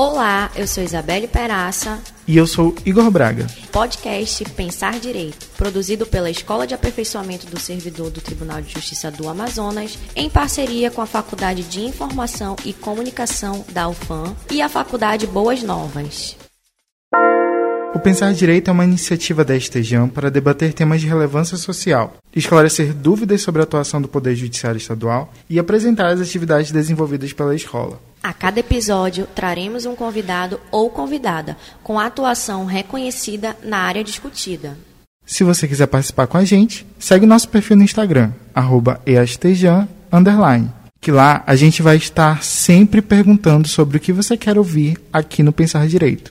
Olá, eu sou Isabelle Peraça. E eu sou Igor Braga. Podcast Pensar Direito, produzido pela Escola de Aperfeiçoamento do Servidor do Tribunal de Justiça do Amazonas, em parceria com a Faculdade de Informação e Comunicação da UFAM e a Faculdade Boas Novas. O Pensar Direito é uma iniciativa da Estejam para debater temas de relevância social, esclarecer dúvidas sobre a atuação do Poder Judiciário Estadual e apresentar as atividades desenvolvidas pela escola. A cada episódio, traremos um convidado ou convidada com atuação reconhecida na área discutida. Se você quiser participar com a gente, segue nosso perfil no Instagram, eastejan, que lá a gente vai estar sempre perguntando sobre o que você quer ouvir aqui no Pensar Direito.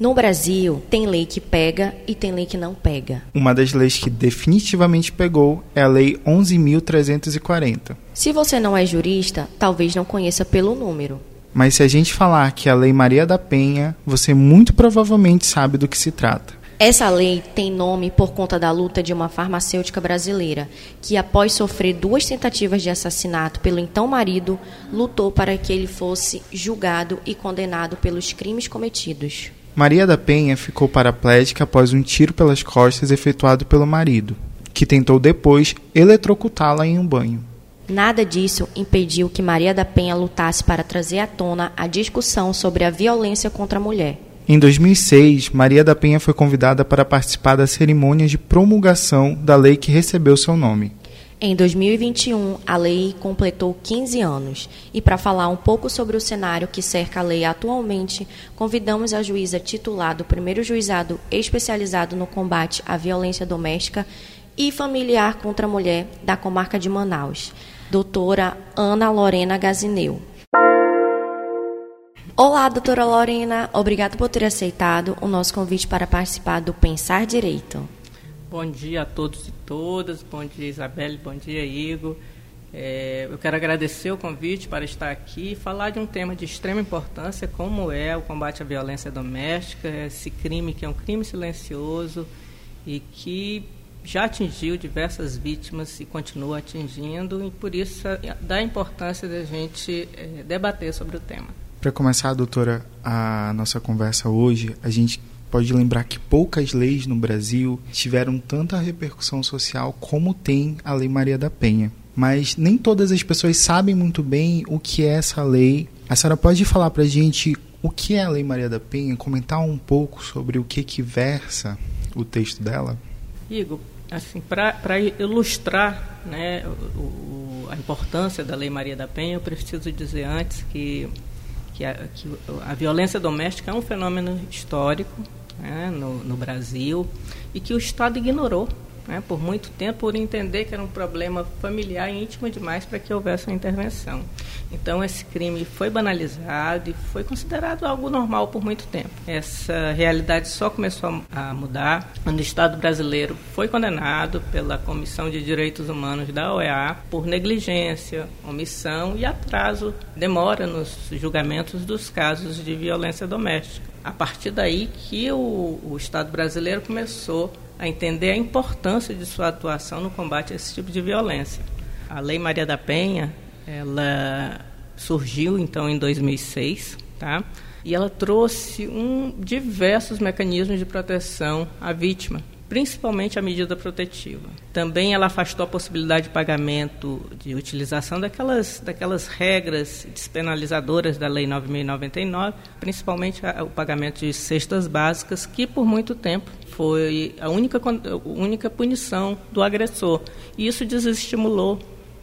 No Brasil, tem lei que pega e tem lei que não pega. Uma das leis que definitivamente pegou é a Lei 11.340. Se você não é jurista, talvez não conheça pelo número. Mas se a gente falar que é a Lei Maria da Penha, você muito provavelmente sabe do que se trata. Essa lei tem nome por conta da luta de uma farmacêutica brasileira que, após sofrer duas tentativas de assassinato pelo então marido, lutou para que ele fosse julgado e condenado pelos crimes cometidos. Maria da Penha ficou paraplégica após um tiro pelas costas efetuado pelo marido, que tentou depois eletrocutá-la em um banho. Nada disso impediu que Maria da Penha lutasse para trazer à tona a discussão sobre a violência contra a mulher. Em 2006, Maria da Penha foi convidada para participar da cerimônia de promulgação da lei que recebeu seu nome. Em 2021, a lei completou 15 anos. E para falar um pouco sobre o cenário que cerca a lei atualmente, convidamos a juíza titular do primeiro juizado especializado no combate à violência doméstica e familiar contra a mulher da comarca de Manaus, doutora Ana Lorena Gazineu. Olá, doutora Lorena. Obrigada por ter aceitado o nosso convite para participar do Pensar Direito. Bom dia a todos e todas. Bom dia, Isabelle. Bom dia, Igor. É, eu quero agradecer o convite para estar aqui e falar de um tema de extrema importância, como é o combate à violência doméstica, esse crime que é um crime silencioso e que já atingiu diversas vítimas e continua atingindo, e por isso dá importância da gente é, debater sobre o tema. Para começar, doutora, a nossa conversa hoje, a gente pode lembrar que poucas leis no Brasil tiveram tanta repercussão social como tem a Lei Maria da Penha. Mas nem todas as pessoas sabem muito bem o que é essa lei. A senhora pode falar para a gente o que é a Lei Maria da Penha, comentar um pouco sobre o que, que versa o texto dela? Igor, assim, para ilustrar né, o, a importância da Lei Maria da Penha, eu preciso dizer antes que, que, a, que a violência doméstica é um fenômeno histórico né, no, no Brasil e que o Estado ignorou né, por muito tempo por entender que era um problema familiar e íntimo demais para que houvesse uma intervenção. Então esse crime foi banalizado e foi considerado algo normal por muito tempo. Essa realidade só começou a mudar quando o Estado brasileiro foi condenado pela Comissão de Direitos Humanos da OEA por negligência, omissão e atraso, demora nos julgamentos dos casos de violência doméstica. A partir daí que o, o Estado brasileiro começou a entender a importância de sua atuação no combate a esse tipo de violência. A Lei Maria da Penha, ela surgiu então em 2006, tá? E ela trouxe um, diversos mecanismos de proteção à vítima, principalmente a medida protetiva. Também ela afastou a possibilidade de pagamento, de utilização daquelas, daquelas regras despenalizadoras da Lei 9.099, principalmente o pagamento de cestas básicas, que por muito tempo foi a única, a única punição do agressor. E isso desestimulou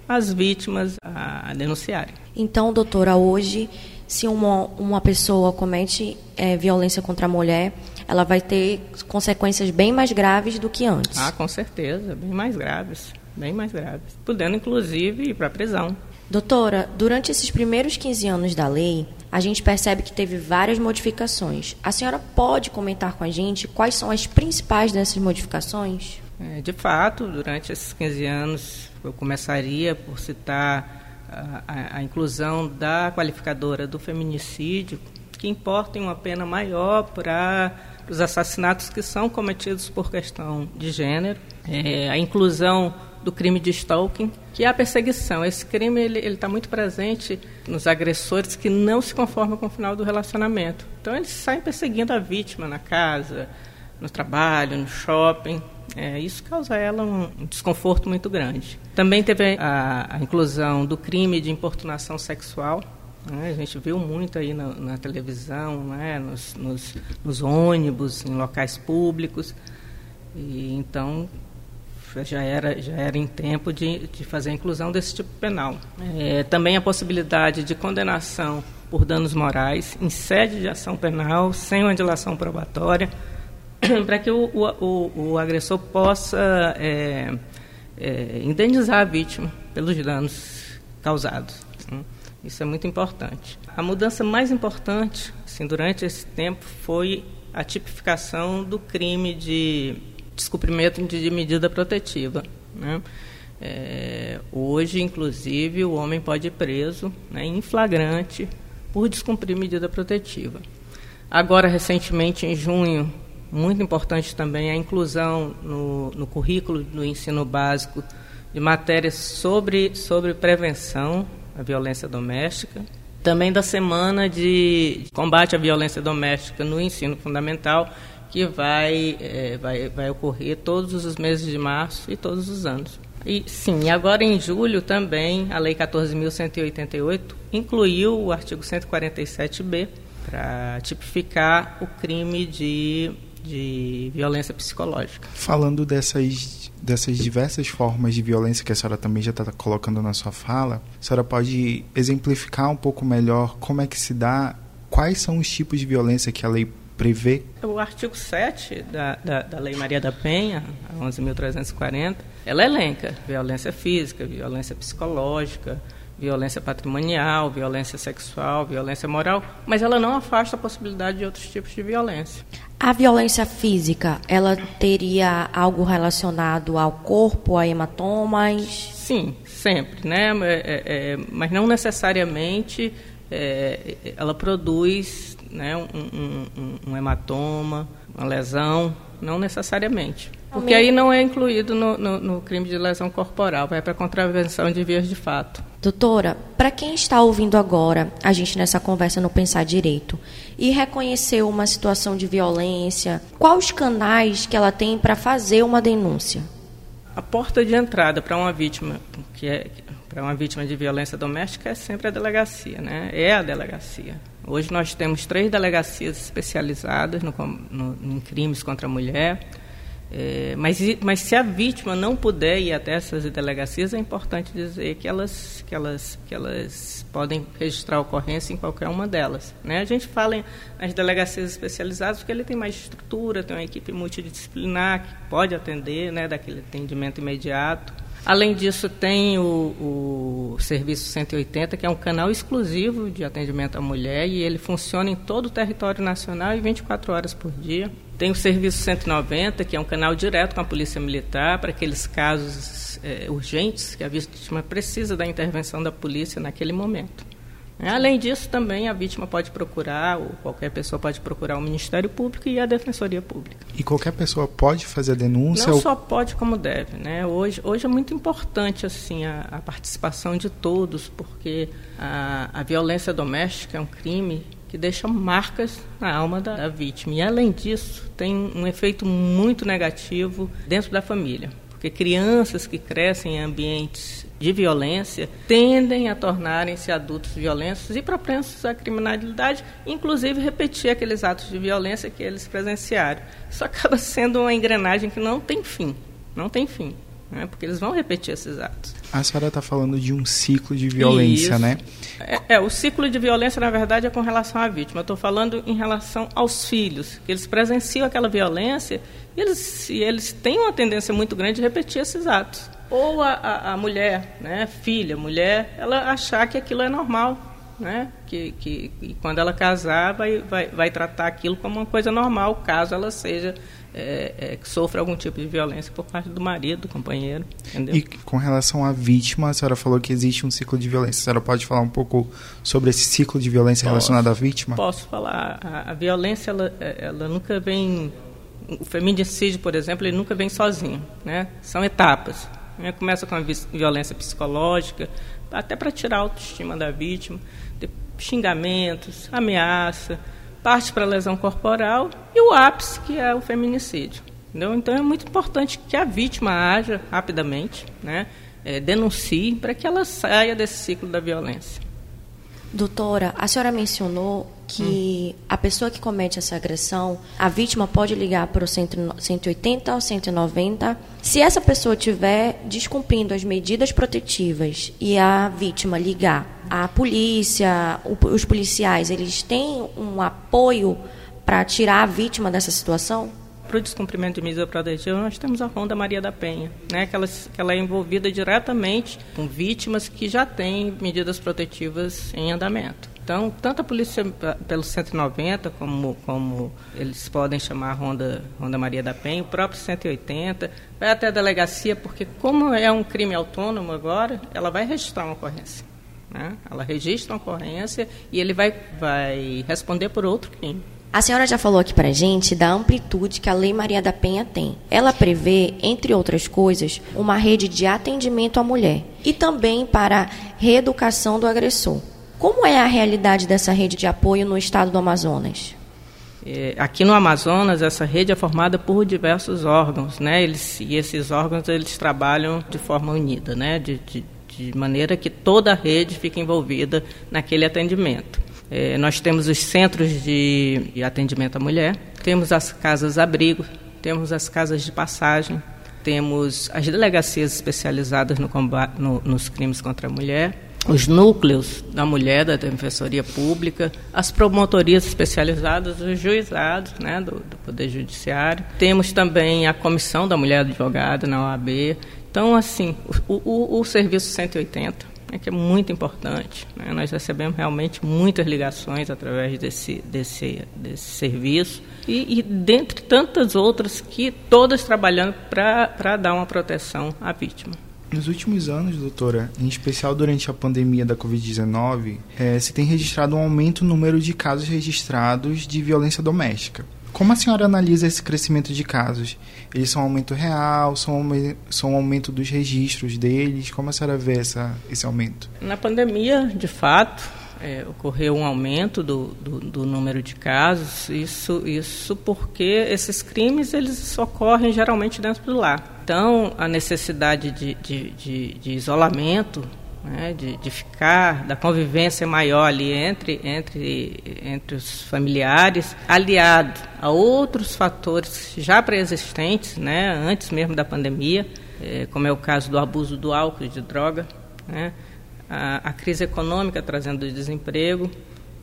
as vítimas a denunciarem. Então, doutora, hoje, se uma, uma pessoa comete é, violência contra a mulher, ela vai ter consequências bem mais graves do que antes. Ah, com certeza, bem mais graves, bem mais graves, podendo inclusive ir para a prisão. Doutora, durante esses primeiros 15 anos da lei, a gente percebe que teve várias modificações. A senhora pode comentar com a gente quais são as principais dessas modificações? É, de fato, durante esses 15 anos, eu começaria por citar a, a, a inclusão da qualificadora do feminicídio, que importa em uma pena maior para os assassinatos que são cometidos por questão de gênero, é, a inclusão do crime de stalking, que é a perseguição. Esse crime ele está muito presente nos agressores que não se conformam com o final do relacionamento. Então eles saem perseguindo a vítima na casa, no trabalho, no shopping. É, isso causa a ela um, desconforto muito grande. Também teve a, a inclusão do crime de importunação sexual, né? A gente viu muito aí na, na televisão, né? nos, nos, nos, ônibus, em locais públicos. E, então, já era, já era em tempo de, de fazer a inclusão desse tipo penal. É, também a possibilidade de condenação por danos morais em sede de ação penal, sem uma dilação probatória, para que o, o, o, agressor possa é, é, indenizar a vítima pelos danos causados. Isso é muito importante. A mudança mais importante, assim, durante esse tempo, foi a tipificação do crime de descumprimento de medida protetiva. Né? É, hoje, inclusive, o homem pode ir preso né, em flagrante por descumprir medida protetiva. Agora, recentemente, em junho, muito importante também a inclusão no, no currículo do ensino básico de matérias sobre, sobre prevenção à violência doméstica. Também da semana de combate à violência doméstica no ensino fundamental, que vai, é, vai, vai ocorrer todos os meses de março e todos os anos. E sim, agora em julho também a Lei 14.188 incluiu o artigo 147b para tipificar o crime de, de violência psicológica. Falando dessas, dessas diversas formas de violência que a senhora também já está colocando na sua fala, a senhora pode exemplificar um pouco melhor como é que se dá, quais são os tipos de violência que a lei prevê? O artigo 7 da, da, da Lei Maria da Penha, 11.340, ela elenca violência física, violência psicológica, violência patrimonial, violência sexual, violência moral, mas ela não afasta a possibilidade de outros tipos de violência. A violência física, ela teria algo relacionado ao corpo, a hematomas? Sim, sempre, né? É, é, é mas não necessariamente é, ela produz né, um, um, um, hematoma, uma lesão, não necessariamente. Porque aí não é incluído no, no, no crime de lesão corporal, vai para contravenção de vias de fato. Doutora, para quem está ouvindo agora a gente nessa conversa no Pensar Direito e reconheceu uma situação de violência, quais os canais que ela tem para fazer uma denúncia? A porta de entrada para uma vítima que é para uma vítima de violência doméstica é sempre a delegacia, né? É a delegacia. Hoje nós temos três delegacias especializadas no, no, em crimes contra a mulher. É, mas, mas se a vítima não puder ir até essas delegacias, é importante dizer que elas, que elas, que elas podem registrar a ocorrência em qualquer uma delas. Né? A gente fala nas delegacias especializadas porque ele tem mais estrutura, tem uma equipe multidisciplinar que pode atender, né, daquele atendimento imediato. Além disso, tem o, o, Serviço 180, que é um canal exclusivo de atendimento à mulher, e ele funciona em todo o território nacional e 24 horas por dia. Tem o Serviço 190, que é um canal direto com a Polícia Militar para aqueles casos é, urgentes que a vítima precisa da intervenção da polícia naquele momento. Além disso, também a vítima pode procurar, ou qualquer pessoa pode procurar o Ministério Público e a Defensoria Pública. E qualquer pessoa pode fazer a denúncia? Não ou... só pode, como deve. Né? Hoje, hoje é muito importante assim a, a participação de todos, porque a, a, violência doméstica é um crime que deixa marcas na alma da, da vítima. E, além disso, tem um efeito muito negativo dentro da família. Porque crianças que crescem em ambientes de violência tendem a tornarem-se adultos violentos e propensos à criminalidade, inclusive repetir aqueles atos de violência que eles presenciaram. Isso acaba sendo uma engrenagem que não tem fim, não tem fim, né? porque eles vão repetir esses atos. A senhora está falando de um ciclo de violência, Isso. né? É, é, o ciclo de violência, na verdade, é com relação à vítima. Eu estou falando em relação aos filhos, que eles presenciam aquela violência e eles, e eles têm uma tendência muito grande de repetir esses atos ou a, a, a, mulher, né, filha, mulher, ela achar que aquilo é normal, né, que, que, que quando ela casar vai, vai, vai tratar aquilo como uma coisa normal, caso ela seja é, é, que sofra algum tipo de violência por parte do marido, do companheiro. Entendeu? E com relação à vítima, a senhora falou que existe um ciclo de violência. A senhora pode falar um pouco sobre esse ciclo de violência posso, relacionado à vítima? Posso falar. A, a violência, ela, ela nunca vem. O feminicídio, por exemplo, ele nunca vem sozinho. Né? São etapas. Né? Começa com a violência psicológica, até para tirar a autoestima da vítima, xingamentos, ameaça, parte para lesão corporal e o ápice, que é o feminicídio. Entendeu? Então é muito importante que a vítima haja rapidamente, né? É, denuncie para que ela saia desse ciclo da violência. Doutora, a senhora mencionou que hum. a pessoa que comete essa agressão, a vítima pode ligar para o 180 ou 190. Se essa pessoa estiver descumprindo as medidas protetivas e a vítima ligar, a polícia, os policiais, eles têm um apoio para tirar a vítima dessa situação? Para o descumprimento de medida protetiva, nós temos a Ronda Maria da Penha, né, que, ela, que ela é envolvida diretamente com vítimas que já têm medidas protetivas em andamento. Então, tanto a polícia pelo 190, como, como eles podem chamar a Ronda, Ronda Maria da Penha, o próprio 180, vai até a delegacia, porque como é um crime autônomo agora, ela vai registrar uma ocorrência. Né? Ela registra uma ocorrência e ele vai, vai responder por outro crime. A senhora já falou aqui para gente da amplitude que a Lei Maria da Penha tem. Ela prevê, entre outras coisas, uma rede de atendimento à mulher e também para reeducação do agressor. Como é a realidade dessa rede de apoio no estado do Amazonas? É, aqui no Amazonas, essa rede é formada por diversos órgãos, né? Eles, e esses órgãos eles trabalham de forma unida, né? de, de, de maneira que toda a rede fique envolvida naquele atendimento. É, nós temos os centros de, de atendimento à mulher, temos as casas-abrigo, temos as casas de passagem, temos as delegacias especializadas no combate, no, nos crimes contra a mulher, os núcleos da mulher da defensoria pública, as promotorias especializadas, os juizados né, do, do, Poder Judiciário. Temos também a comissão da mulher advogada na OAB. Então, assim, o, o, o serviço 180 né, que é muito importante. Né? Nós recebemos realmente muitas ligações através desse, desse, desse serviço e, e dentre tantas outras que todas trabalhando para dar uma proteção à vítima. Nos últimos anos, doutora, em especial durante a pandemia da Covid-19, é, se tem registrado um aumento no número de casos registrados de violência doméstica. Como a senhora analisa esse crescimento de casos? Eles são um aumento real, são, são um aumento dos registros deles? Como a senhora vê essa, esse aumento? Na pandemia, de fato, é, ocorreu um aumento do, do, do, número de casos. Isso, isso porque esses crimes eles ocorrem geralmente dentro do lar. Então, a necessidade de, de, de, de isolamento né, de, de, ficar, da convivência maior ali entre, entre, entre os familiares, aliado a outros fatores já pré-existentes, né, antes mesmo da pandemia, é, como é o caso do abuso do álcool e de droga, né, a, a crise econômica trazendo desemprego,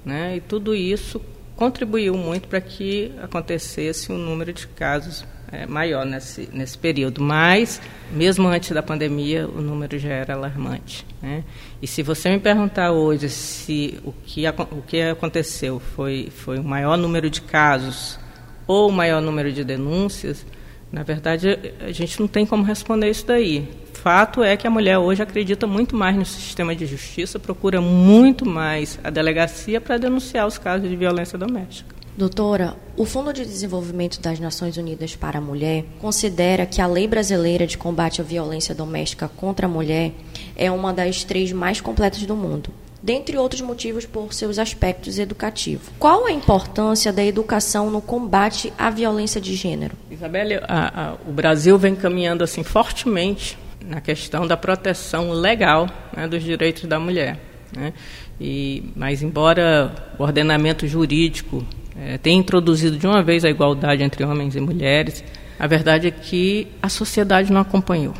né, e tudo isso contribuiu muito para que acontecesse um número de casos é, maior nesse, nesse período. Mas, mesmo antes da pandemia, o número já era alarmante. Né? E se você me perguntar hoje se o que, o que aconteceu foi, foi o maior número de casos ou o maior número de denúncias, na verdade, a gente não tem como responder isso daí. Fato é que a mulher hoje acredita muito mais no sistema de justiça, procura muito mais a delegacia para denunciar os casos de violência doméstica. Doutora, o Fundo de Desenvolvimento das Nações Unidas para a Mulher considera que a Lei Brasileira de Combate à Violência Doméstica contra a Mulher é uma das três mais completas do mundo, dentre outros motivos por seus aspectos educativos. Qual a importância da educação no combate à violência de gênero? Isabelle, a, a, o Brasil vem caminhando assim fortemente na questão da proteção legal né, dos direitos da mulher. Né? E, mas embora o ordenamento jurídico é, tem introduzido de uma vez a igualdade entre homens e mulheres, a verdade é que a sociedade não acompanhou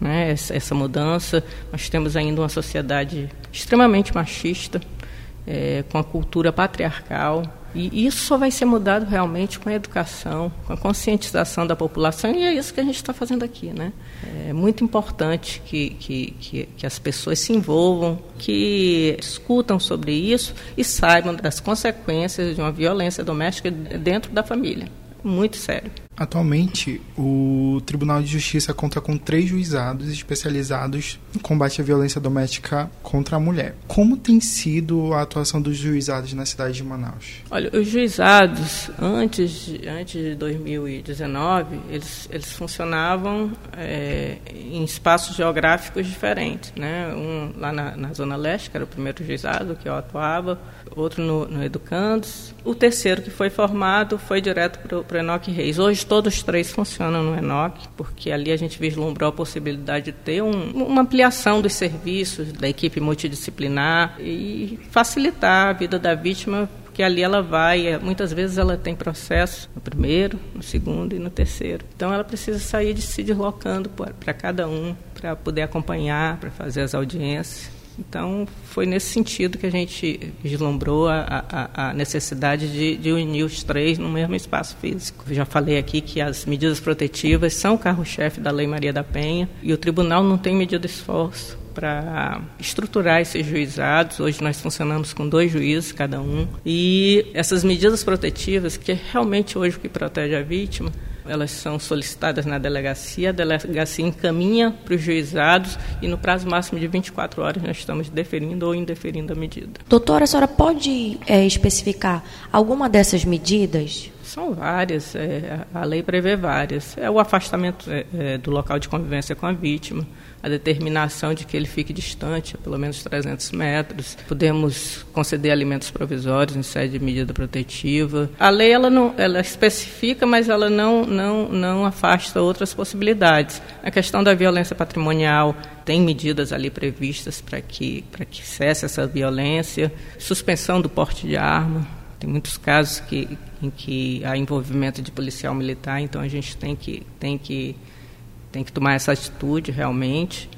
né, essa, essa mudança. Nós temos ainda uma sociedade extremamente machista, é, com a cultura patriarcal. E isso só vai ser mudado realmente com a educação, com a conscientização da população, e é isso que a gente está fazendo aqui. Né? É muito importante que, que, que, que as pessoas se envolvam, que discutam sobre isso e saibam das consequências de uma violência doméstica dentro da família. Muito sério. Atualmente, o Tribunal de Justiça conta com três juizados especializados no combate à violência doméstica contra a mulher. Como tem sido a atuação dos juizados na cidade de Manaus? Olha, os juizados, antes, antes de 2019, eles, eles funcionavam é, em espaços geográficos diferentes. Né? Um lá na, na, Zona Leste, que era o primeiro juizado que eu atuava, outro no, no Educandos. O terceiro que foi formado foi direto para o Enoque Reis. Hoje todos três funcionam no Enoque, porque ali a gente vislumbrou a possibilidade de ter um, uma ampliação dos serviços da equipe multidisciplinar e facilitar a vida da vítima porque ali ela vai, muitas vezes ela tem processo no primeiro, no segundo e no terceiro. Então ela precisa sair de se deslocando para cada um, para poder acompanhar, para fazer as audiências. Então, foi nesse sentido que a gente vislumbrou a, a, a necessidade de, de, unir os três no mesmo espaço físico. Eu já falei aqui que as medidas protetivas são o carro-chefe da Lei Maria da Penha e o tribunal não tem medido esforço para estruturar esses juizados. Hoje nós funcionamos com dois juízes cada um. E essas medidas protetivas, que é realmente hoje o que protege a vítima, elas são solicitadas na delegacia, a delegacia encaminha para os juizados e no prazo máximo de 24 horas nós estamos deferindo ou indeferindo a medida. Doutora, a senhora pode é, especificar alguma dessas medidas? São várias, é, a lei prevê várias. É o afastamento é, é do local de convivência com a vítima, a determinação de que ele fique distante, a pelo menos 300 metros. Podemos conceder alimentos provisórios em sede de medida protetiva. A lei ela não, ela especifica, mas ela não, não, não afasta outras possibilidades. A questão da violência patrimonial tem medidas ali previstas para que, para que cesse essa violência. Suspensão do porte de arma. Tem muitos casos que, em que há envolvimento de policial militar, então a gente tem que, tem que tem que tomar essa atitude realmente.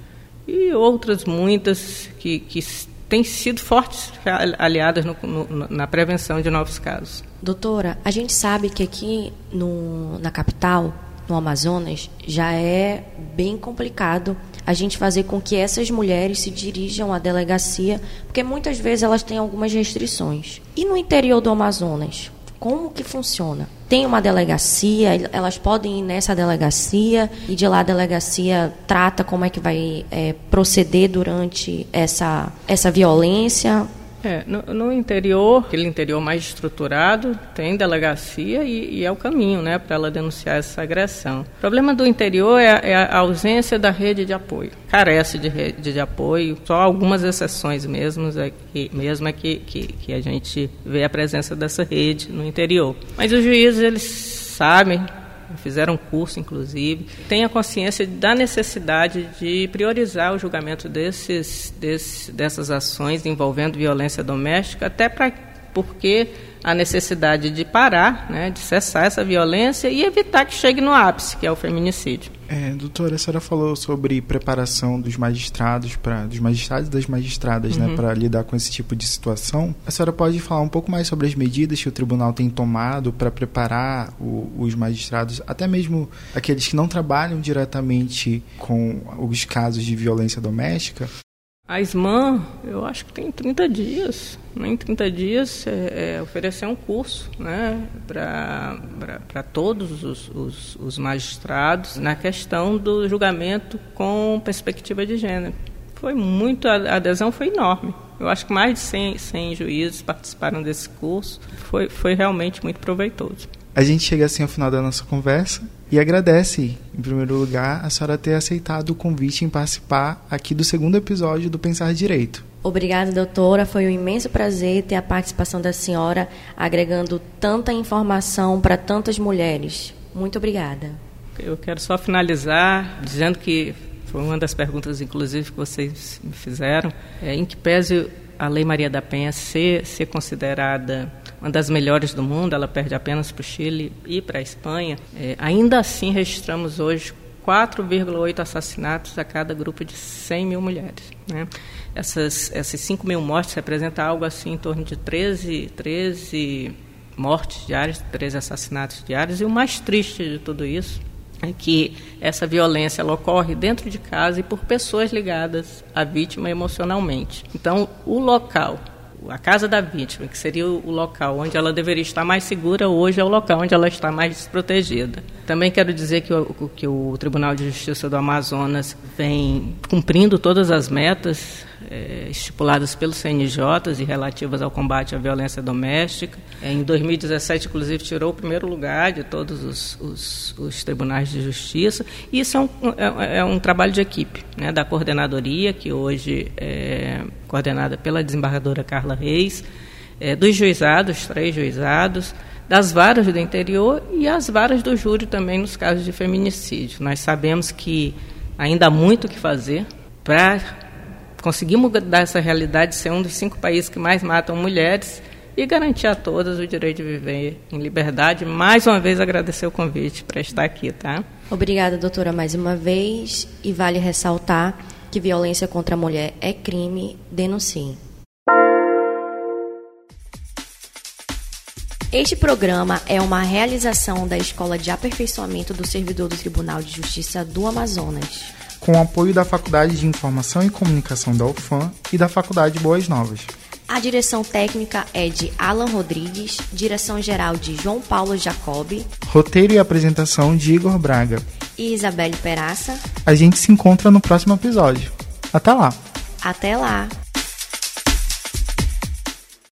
E outras muitas que, que têm sido fortes aliadas no, no, na prevenção de novos casos. Doutora, a gente sabe que aqui no, na capital, no Amazonas, já é bem complicado a gente fazer com que essas mulheres se dirijam à delegacia, porque muitas vezes elas têm algumas restrições. E no interior do Amazonas, como que funciona? Tem uma delegacia, elas podem ir nessa delegacia e de lá a delegacia trata como é que vai é, proceder durante essa, essa violência. É, no, no, interior, aquele interior mais estruturado, tem delegacia e, e é o caminho né, para ela denunciar essa agressão. O problema do interior é a, é a ausência da rede de apoio. Carece de rede de apoio, só algumas exceções mesmo é que, mesmo é que, que, que a gente vê a presença dessa rede no interior. Mas os juízes, eles sabem fizeram curso, inclusive, tenha consciência da necessidade de priorizar o julgamento desses, desses, dessas ações envolvendo violência doméstica, até para porque a necessidade de parar, né, de cessar essa violência e evitar que chegue no ápice, que é o feminicídio. É, doutora, a senhora falou sobre preparação dos magistrados para dos magistrados e das magistradas, né, uhum. né, para lidar com esse tipo de situação. A senhora pode falar um pouco mais sobre as medidas que o tribunal tem tomado para preparar o, os magistrados, até mesmo aqueles que não trabalham diretamente com os casos de violência doméstica? A SMAN, eu acho que tem 30 dias. Em 30 dias, é, é, oferecer um curso né, para todos os, os, os, magistrados na questão do julgamento com perspectiva de gênero. Foi muito, a adesão foi enorme. Eu acho que mais de 100, 100 juízes participaram desse curso. Foi, foi realmente muito proveitoso. A gente chega assim ao final da nossa conversa e agradece, em primeiro lugar, a senhora ter aceitado o convite em participar aqui do segundo episódio do Pensar Direito. Obrigada, doutora. Foi um imenso prazer ter a participação da senhora agregando tanta informação para tantas mulheres. Muito obrigada. Eu quero só finalizar dizendo que foi uma das perguntas, inclusive, que vocês me fizeram, é, em que pese a Lei Maria da Penha ser, ser considerada uma das melhores do mundo, ela perde apenas para o Chile e para a Espanha, é, ainda assim registramos hoje 4,8 assassinatos a cada grupo de 100 mil mulheres. Né? Essas, essas 5 mil mortes representam algo assim em torno de 13, 13 mortes diárias, 13 assassinatos diários, e o mais triste de tudo isso é que essa violência ocorre dentro de casa e por pessoas ligadas à vítima emocionalmente. Então, o local a casa da vítima, que seria o local onde ela deveria estar mais segura, hoje é o local onde ela está mais desprotegida. Também quero dizer que o, que o Tribunal de Justiça do Amazonas vem cumprindo todas as metas é, estipuladas pelos CNJs e relativas ao combate à violência doméstica. É, em 2017, inclusive, tirou o primeiro lugar de todos os, os, os tribunais de justiça. E isso é um, é, é um trabalho de equipe, né, da coordenadoria, que hoje é coordenada pela desembargadora Carla Reis, é, dos juizados, três juizados, das varas do interior e as varas do júri também nos casos de feminicídio. Nós sabemos que ainda há muito o que fazer para conseguir mudar essa realidade, ser um dos cinco países que mais matam mulheres e garantir a todas o direito de viver em liberdade. Mais uma vez agradecer o convite para estar aqui, tá? Obrigada, doutora, mais uma vez. E vale ressaltar que violência contra a mulher é crime, denuncie. Este programa é uma realização da Escola de Aperfeiçoamento do Servidor do Tribunal de Justiça do Amazonas com o apoio da Faculdade de Informação e Comunicação da UFAM e da Faculdade Boas Novas. A direção técnica é de Alan Rodrigues, direção geral de João Paulo Jacobi, roteiro e apresentação de Igor Braga e Isabelle Peraça. A gente se encontra no próximo episódio. Até lá! Até lá!